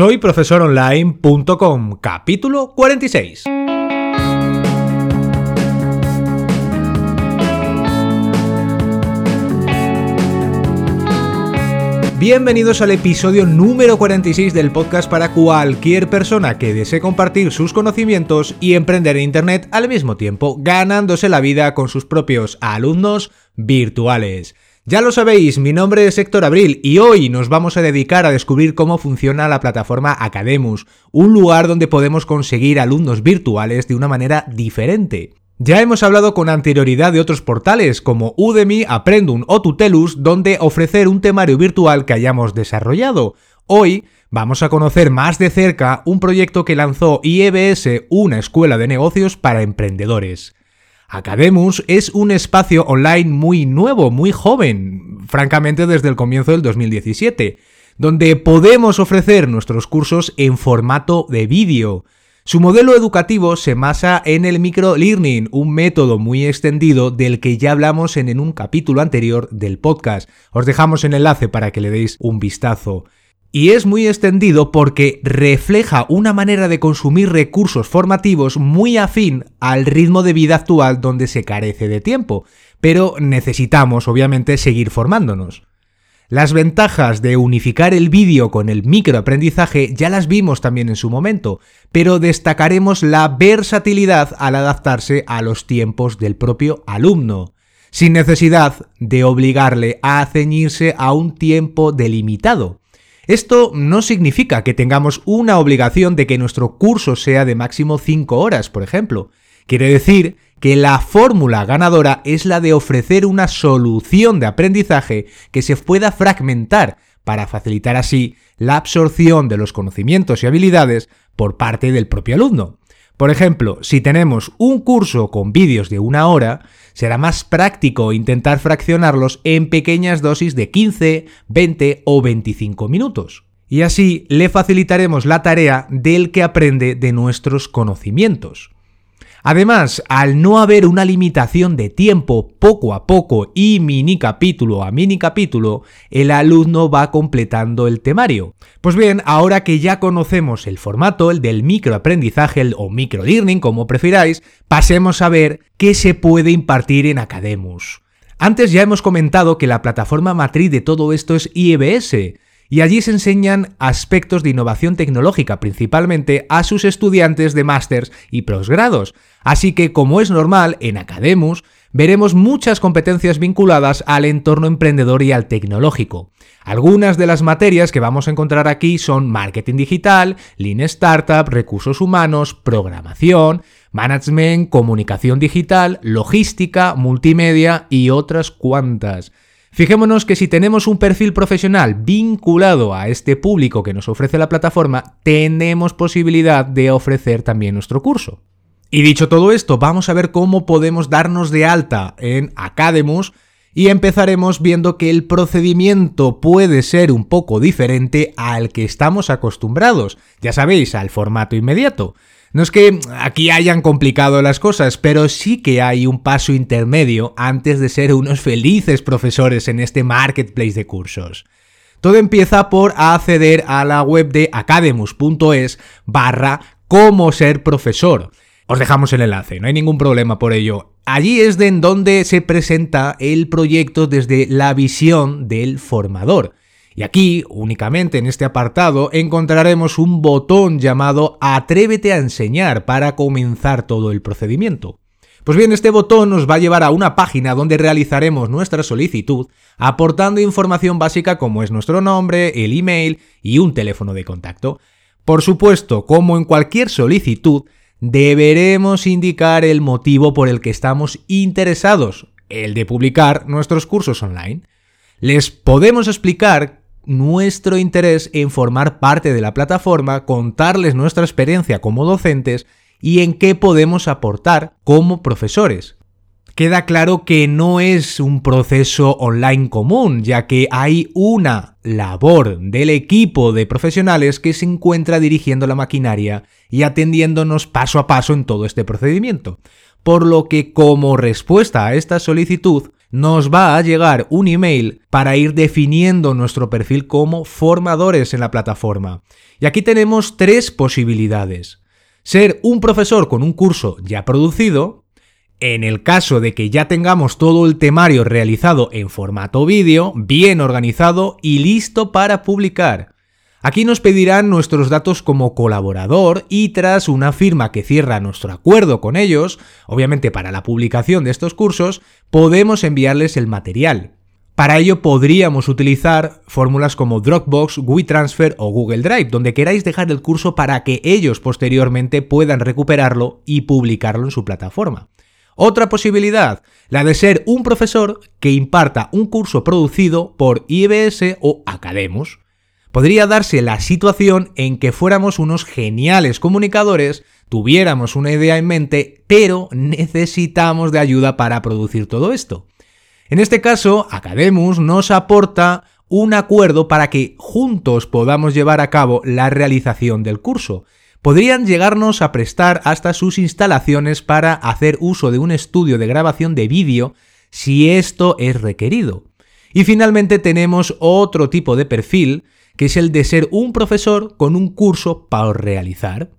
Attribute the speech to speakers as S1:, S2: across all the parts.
S1: Soy profesoronline.com, capítulo 46. Bienvenidos al episodio número 46 del podcast para cualquier persona que desee compartir sus conocimientos y emprender en Internet al mismo tiempo, ganándose la vida con sus propios alumnos virtuales. Ya lo sabéis, mi nombre es Héctor Abril y hoy nos vamos a dedicar a descubrir cómo funciona la plataforma Academus, un lugar donde podemos conseguir alumnos virtuales de una manera diferente. Ya hemos hablado con anterioridad de otros portales como Udemy, Aprendum o Tutelus, donde ofrecer un temario virtual que hayamos desarrollado. Hoy vamos a conocer más de cerca un proyecto que lanzó IEBS, una escuela de negocios para emprendedores. Academus es un espacio online muy nuevo, muy joven, francamente desde el comienzo del 2017, donde podemos ofrecer nuestros cursos en formato de vídeo. Su modelo educativo se basa en el microlearning, un método muy extendido del que ya hablamos en, un capítulo anterior del podcast. Os dejamos el enlace para que le deis un vistazo y es muy extendido porque refleja una manera de consumir recursos formativos muy afín al ritmo de vida actual donde se carece de tiempo, pero necesitamos obviamente seguir formándonos. Las ventajas de unificar el vídeo con el microaprendizaje ya las vimos también en su momento, pero destacaremos la versatilidad al adaptarse a los tiempos del propio alumno, sin necesidad de obligarle a ceñirse a un tiempo delimitado. Esto no significa que tengamos una obligación de que nuestro curso sea de máximo 5 horas, por ejemplo. Quiere decir que la fórmula ganadora es la de ofrecer una solución de aprendizaje que se pueda fragmentar para facilitar así la absorción de los conocimientos y habilidades por parte del propio alumno. Por ejemplo, si tenemos un curso con vídeos de una hora, será más práctico intentar fraccionarlos en pequeñas dosis de 15, 20 o 25 minutos. Y así le facilitaremos la tarea del que aprende de nuestros conocimientos. Además, al no haber una limitación de tiempo poco a poco y mini capítulo a mini capítulo, el alumno va completando el temario. Pues bien, ahora que ya conocemos el formato, el del microaprendizaje o microlearning, como prefiráis, pasemos a ver qué se puede impartir en Academus. Antes ya hemos comentado que la plataforma matriz de todo esto es IEBS, y allí se enseñan aspectos de innovación tecnológica principalmente a sus estudiantes de másters y posgrados. Así que, como es normal, en Academus veremos muchas competencias vinculadas al entorno emprendedor y al tecnológico. Algunas de las materias que vamos a encontrar aquí son marketing digital, lean startup, recursos humanos, programación, management, comunicación digital, logística, multimedia y otras cuantas. Fijémonos que si tenemos un perfil profesional vinculado a este público que nos ofrece la plataforma, tenemos posibilidad de ofrecer también nuestro curso. Y dicho todo esto, vamos a ver cómo podemos darnos de alta en Academus y empezaremos viendo que el procedimiento puede ser un poco diferente al que estamos acostumbrados, ya sabéis, al formato inmediato. No es que aquí hayan complicado las cosas, pero sí que hay un paso intermedio antes de ser unos felices profesores en este marketplace de cursos. Todo empieza por acceder a la web de academus.es barra cómo ser profesor. Os dejamos el enlace, no hay ningún problema por ello. Allí es de en donde se presenta el proyecto desde la visión del formador. Y aquí, únicamente en este apartado, encontraremos un botón llamado Atrévete a enseñar para comenzar todo el procedimiento. Pues bien, este botón nos va a llevar a una página donde realizaremos nuestra solicitud, aportando información básica como es nuestro nombre, el email y un teléfono de contacto. Por supuesto, como en cualquier solicitud, deberemos indicar el motivo por el que estamos interesados, el de publicar nuestros cursos online. Les podemos explicar nuestro interés en formar parte de la plataforma, contarles nuestra experiencia como docentes y en qué podemos aportar como profesores. Queda claro que no es un proceso online común, ya que hay una labor del equipo de profesionales que se encuentra dirigiendo la maquinaria y atendiéndonos paso a paso en todo este procedimiento. Por lo que como respuesta a esta solicitud, nos va a llegar un email para ir definiendo nuestro perfil como formadores en la plataforma. Y aquí tenemos tres posibilidades. Ser un profesor con un curso ya producido, en el caso de que ya tengamos todo el temario realizado en formato vídeo, bien organizado y listo para publicar. Aquí nos pedirán nuestros datos como colaborador y tras una firma que cierra nuestro acuerdo con ellos, obviamente para la publicación de estos cursos, podemos enviarles el material. Para ello podríamos utilizar fórmulas como Dropbox, WeTransfer o Google Drive, donde queráis dejar el curso para que ellos posteriormente puedan recuperarlo y publicarlo en su plataforma. Otra posibilidad, la de ser un profesor que imparta un curso producido por IBS o Academus. Podría darse la situación en que fuéramos unos geniales comunicadores, tuviéramos una idea en mente, pero necesitamos de ayuda para producir todo esto. En este caso, Academus nos aporta un acuerdo para que juntos podamos llevar a cabo la realización del curso podrían llegarnos a prestar hasta sus instalaciones para hacer uso de un estudio de grabación de vídeo si esto es requerido. Y finalmente tenemos otro tipo de perfil, que es el de ser un profesor con un curso para realizar.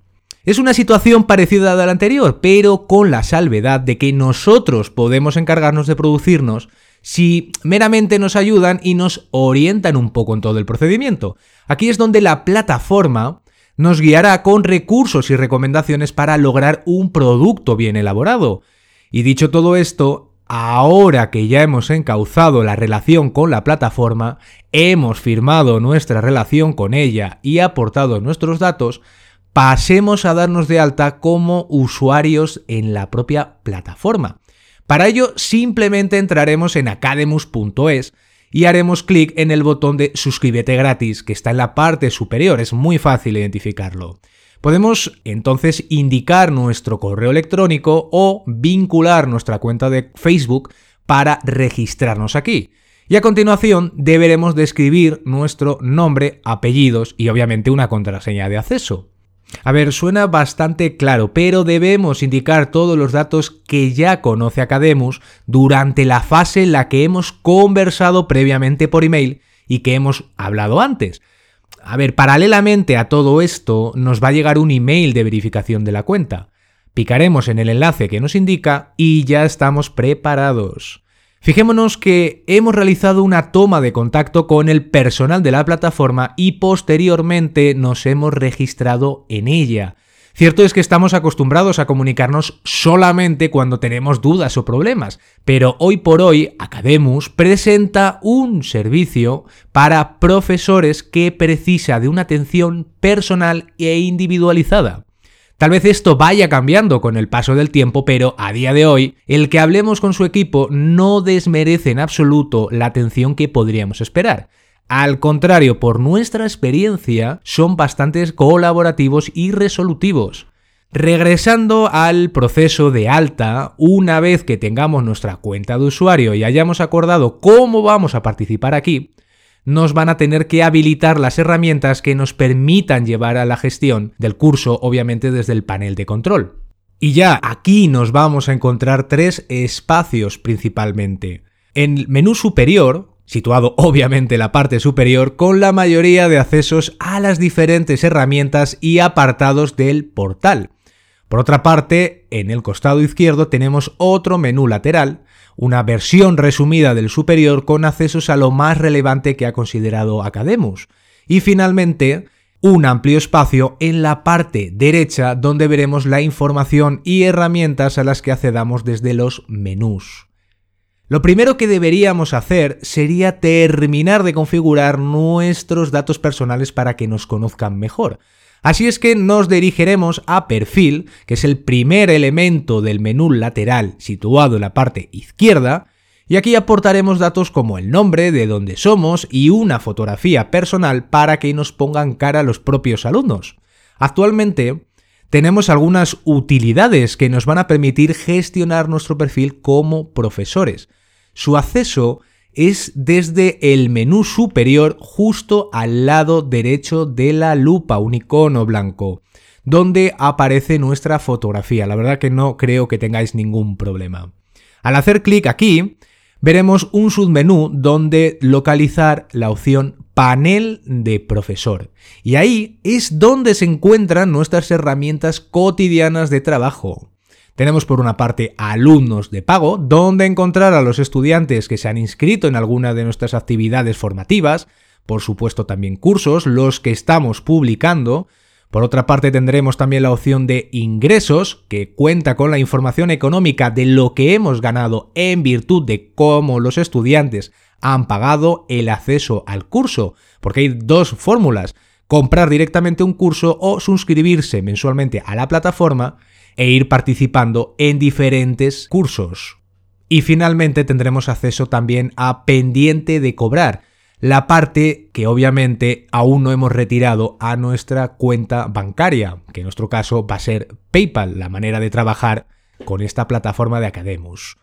S1: Es una situación parecida a la anterior, pero con la salvedad de que nosotros podemos encargarnos de producirnos si meramente nos ayudan y nos orientan un poco en todo el procedimiento. Aquí es donde la plataforma nos guiará con recursos y recomendaciones para lograr un producto bien elaborado. Y dicho todo esto, ahora que ya hemos encauzado la relación con la plataforma, hemos firmado nuestra relación con ella y aportado nuestros datos, pasemos a darnos de alta como usuarios en la propia plataforma. Para ello simplemente entraremos en academus.es y haremos clic en el botón de suscríbete gratis que está en la parte superior, es muy fácil identificarlo. Podemos entonces indicar nuestro correo electrónico o vincular nuestra cuenta de Facebook para registrarnos aquí. Y a continuación deberemos describir nuestro nombre, apellidos y obviamente una contraseña de acceso. A ver, suena bastante claro, pero debemos indicar todos los datos que ya conoce Academus durante la fase en la que hemos conversado previamente por email y que hemos hablado antes. A ver, paralelamente a todo esto nos va a llegar un email de verificación de la cuenta. Picaremos en el enlace que nos indica y ya estamos preparados. Fijémonos que hemos realizado una toma de contacto con el personal de la plataforma y posteriormente nos hemos registrado en ella. Cierto es que estamos acostumbrados a comunicarnos solamente cuando tenemos dudas o problemas, pero hoy por hoy Academus presenta un servicio para profesores que precisa de una atención personal e individualizada. Tal vez esto vaya cambiando con el paso del tiempo, pero a día de hoy, el que hablemos con su equipo no desmerece en absoluto la atención que podríamos esperar. Al contrario, por nuestra experiencia, son bastante colaborativos y resolutivos. Regresando al proceso de alta, una vez que tengamos nuestra cuenta de usuario y hayamos acordado cómo vamos a participar aquí, nos van a tener que habilitar las herramientas que nos permitan llevar a la gestión del curso, obviamente desde el panel de control. Y ya aquí nos vamos a encontrar tres espacios principalmente. En el menú superior, situado obviamente en la parte superior, con la mayoría de accesos a las diferentes herramientas y apartados del portal. Por otra parte, en el costado izquierdo tenemos otro menú lateral, una versión resumida del superior con accesos a lo más relevante que ha considerado Academus. Y finalmente, un amplio espacio en la parte derecha donde veremos la información y herramientas a las que accedamos desde los menús. Lo primero que deberíamos hacer sería terminar de configurar nuestros datos personales para que nos conozcan mejor. Así es que nos dirigiremos a perfil, que es el primer elemento del menú lateral situado en la parte izquierda, y aquí aportaremos datos como el nombre, de dónde somos y una fotografía personal para que nos pongan cara a los propios alumnos. Actualmente tenemos algunas utilidades que nos van a permitir gestionar nuestro perfil como profesores. Su acceso es desde el menú superior justo al lado derecho de la lupa, un icono blanco, donde aparece nuestra fotografía. La verdad que no creo que tengáis ningún problema. Al hacer clic aquí, veremos un submenú donde localizar la opción panel de profesor. Y ahí es donde se encuentran nuestras herramientas cotidianas de trabajo. Tenemos por una parte alumnos de pago, donde encontrar a los estudiantes que se han inscrito en alguna de nuestras actividades formativas, por supuesto también cursos, los que estamos publicando, por otra parte tendremos también la opción de ingresos, que cuenta con la información económica de lo que hemos ganado en virtud de cómo los estudiantes han pagado el acceso al curso, porque hay dos fórmulas, comprar directamente un curso o suscribirse mensualmente a la plataforma e ir participando en diferentes cursos. Y finalmente tendremos acceso también a pendiente de cobrar, la parte que obviamente aún no hemos retirado a nuestra cuenta bancaria, que en nuestro caso va a ser PayPal, la manera de trabajar con esta plataforma de Academus.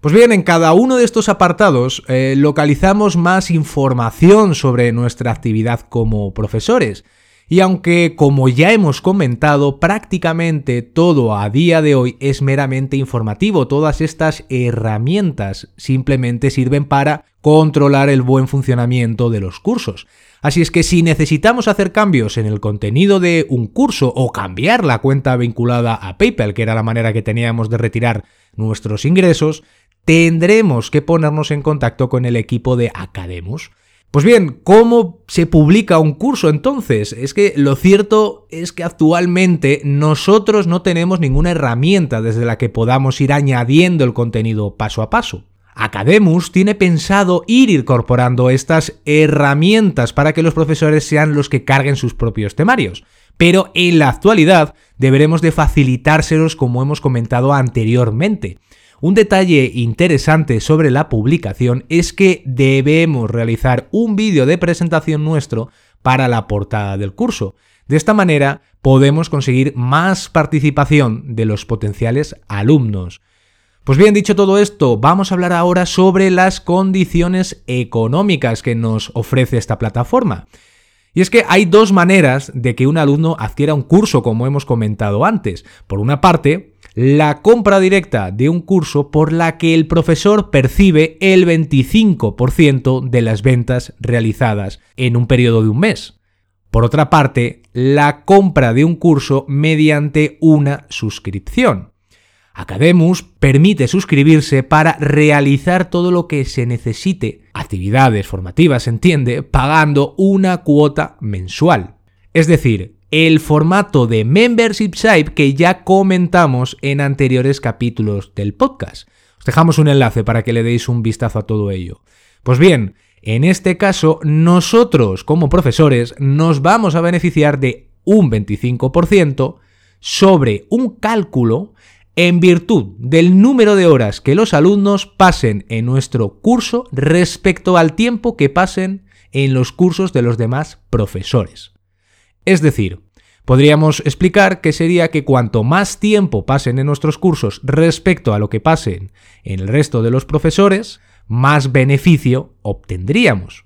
S1: Pues bien, en cada uno de estos apartados eh, localizamos más información sobre nuestra actividad como profesores. Y aunque, como ya hemos comentado, prácticamente todo a día de hoy es meramente informativo, todas estas herramientas simplemente sirven para controlar el buen funcionamiento de los cursos. Así es que si necesitamos hacer cambios en el contenido de un curso o cambiar la cuenta vinculada a PayPal, que era la manera que teníamos de retirar nuestros ingresos, tendremos que ponernos en contacto con el equipo de Academus. Pues bien, ¿cómo se publica un curso entonces? Es que lo cierto es que actualmente nosotros no tenemos ninguna herramienta desde la que podamos ir añadiendo el contenido paso a paso. Academus tiene pensado ir incorporando estas herramientas para que los profesores sean los que carguen sus propios temarios. Pero en la actualidad deberemos de facilitárselos como hemos comentado anteriormente. Un detalle interesante sobre la publicación es que debemos realizar un vídeo de presentación nuestro para la portada del curso. De esta manera podemos conseguir más participación de los potenciales alumnos. Pues bien, dicho todo esto, vamos a hablar ahora sobre las condiciones económicas que nos ofrece esta plataforma. Y es que hay dos maneras de que un alumno adquiera un curso, como hemos comentado antes. Por una parte, la compra directa de un curso por la que el profesor percibe el 25% de las ventas realizadas en un periodo de un mes. Por otra parte, la compra de un curso mediante una suscripción. Academus permite suscribirse para realizar todo lo que se necesite, actividades formativas, entiende, pagando una cuota mensual. Es decir, el formato de membership site que ya comentamos en anteriores capítulos del podcast. Os dejamos un enlace para que le deis un vistazo a todo ello. Pues bien, en este caso, nosotros como profesores nos vamos a beneficiar de un 25% sobre un cálculo en virtud del número de horas que los alumnos pasen en nuestro curso respecto al tiempo que pasen en los cursos de los demás profesores. Es decir, podríamos explicar que sería que cuanto más tiempo pasen en nuestros cursos respecto a lo que pasen en el resto de los profesores, más beneficio obtendríamos.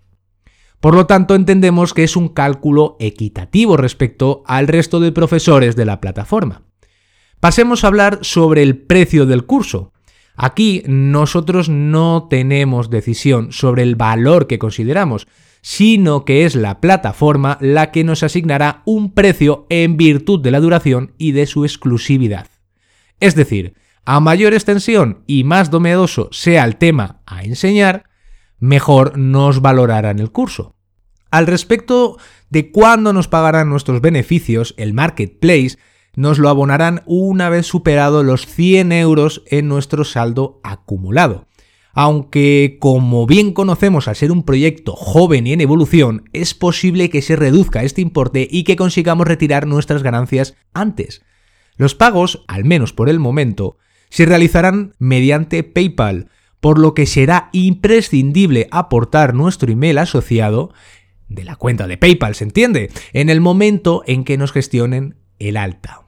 S1: Por lo tanto, entendemos que es un cálculo equitativo respecto al resto de profesores de la plataforma. Pasemos a hablar sobre el precio del curso. Aquí nosotros no tenemos decisión sobre el valor que consideramos, sino que es la plataforma la que nos asignará un precio en virtud de la duración y de su exclusividad. Es decir, a mayor extensión y más domedoso sea el tema a enseñar, mejor nos valorarán el curso. Al respecto de cuándo nos pagarán nuestros beneficios, el marketplace nos lo abonarán una vez superado los 100 euros en nuestro saldo acumulado. Aunque, como bien conocemos al ser un proyecto joven y en evolución, es posible que se reduzca este importe y que consigamos retirar nuestras ganancias antes. Los pagos, al menos por el momento, se realizarán mediante PayPal, por lo que será imprescindible aportar nuestro email asociado de la cuenta de PayPal, ¿se entiende? En el momento en que nos gestionen el alta.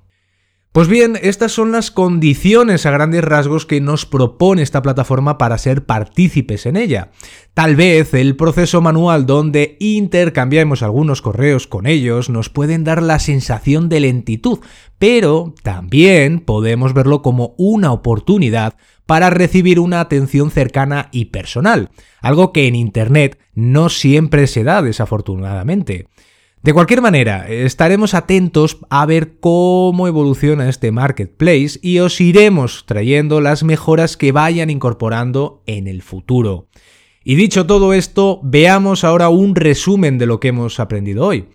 S1: Pues bien, estas son las condiciones a grandes rasgos que nos propone esta plataforma para ser partícipes en ella. Tal vez el proceso manual donde intercambiamos algunos correos con ellos nos pueden dar la sensación de lentitud, pero también podemos verlo como una oportunidad para recibir una atención cercana y personal, algo que en Internet no siempre se da desafortunadamente. De cualquier manera, estaremos atentos a ver cómo evoluciona este marketplace y os iremos trayendo las mejoras que vayan incorporando en el futuro. Y dicho todo esto, veamos ahora un resumen de lo que hemos aprendido hoy.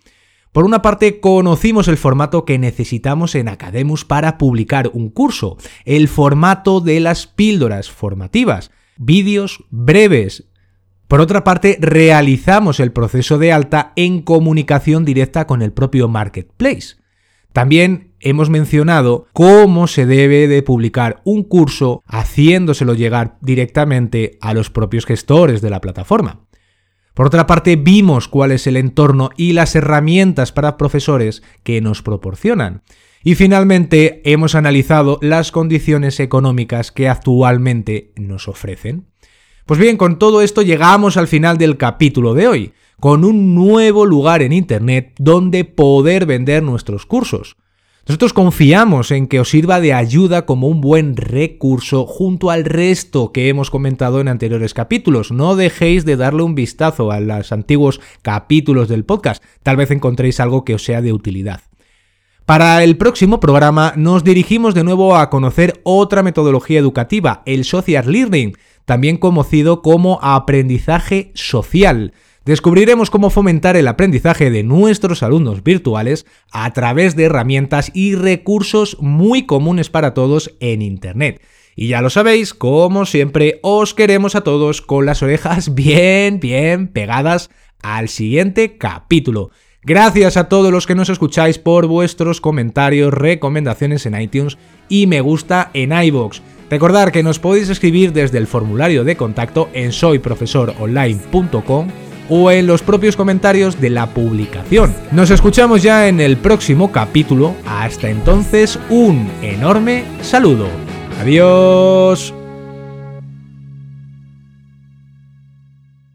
S1: Por una parte, conocimos el formato que necesitamos en Academus para publicar un curso, el formato de las píldoras formativas, vídeos breves, por otra parte, realizamos el proceso de alta en comunicación directa con el propio marketplace. También hemos mencionado cómo se debe de publicar un curso haciéndoselo llegar directamente a los propios gestores de la plataforma. Por otra parte, vimos cuál es el entorno y las herramientas para profesores que nos proporcionan. Y finalmente, hemos analizado las condiciones económicas que actualmente nos ofrecen. Pues bien, con todo esto llegamos al final del capítulo de hoy, con un nuevo lugar en Internet donde poder vender nuestros cursos. Nosotros confiamos en que os sirva de ayuda como un buen recurso junto al resto que hemos comentado en anteriores capítulos. No dejéis de darle un vistazo a los antiguos capítulos del podcast. Tal vez encontréis algo que os sea de utilidad. Para el próximo programa nos dirigimos de nuevo a conocer otra metodología educativa, el social learning, también conocido como aprendizaje social. Descubriremos cómo fomentar el aprendizaje de nuestros alumnos virtuales a través de herramientas y recursos muy comunes para todos en Internet. Y ya lo sabéis, como siempre, os queremos a todos con las orejas bien, bien pegadas al siguiente capítulo. Gracias a todos los que nos escucháis por vuestros comentarios, recomendaciones en iTunes y me gusta en iBox. Recordad que nos podéis escribir desde el formulario de contacto en soyprofesoronline.com o en los propios comentarios de la publicación. Nos escuchamos ya en el próximo capítulo. Hasta entonces, un enorme saludo. Adiós.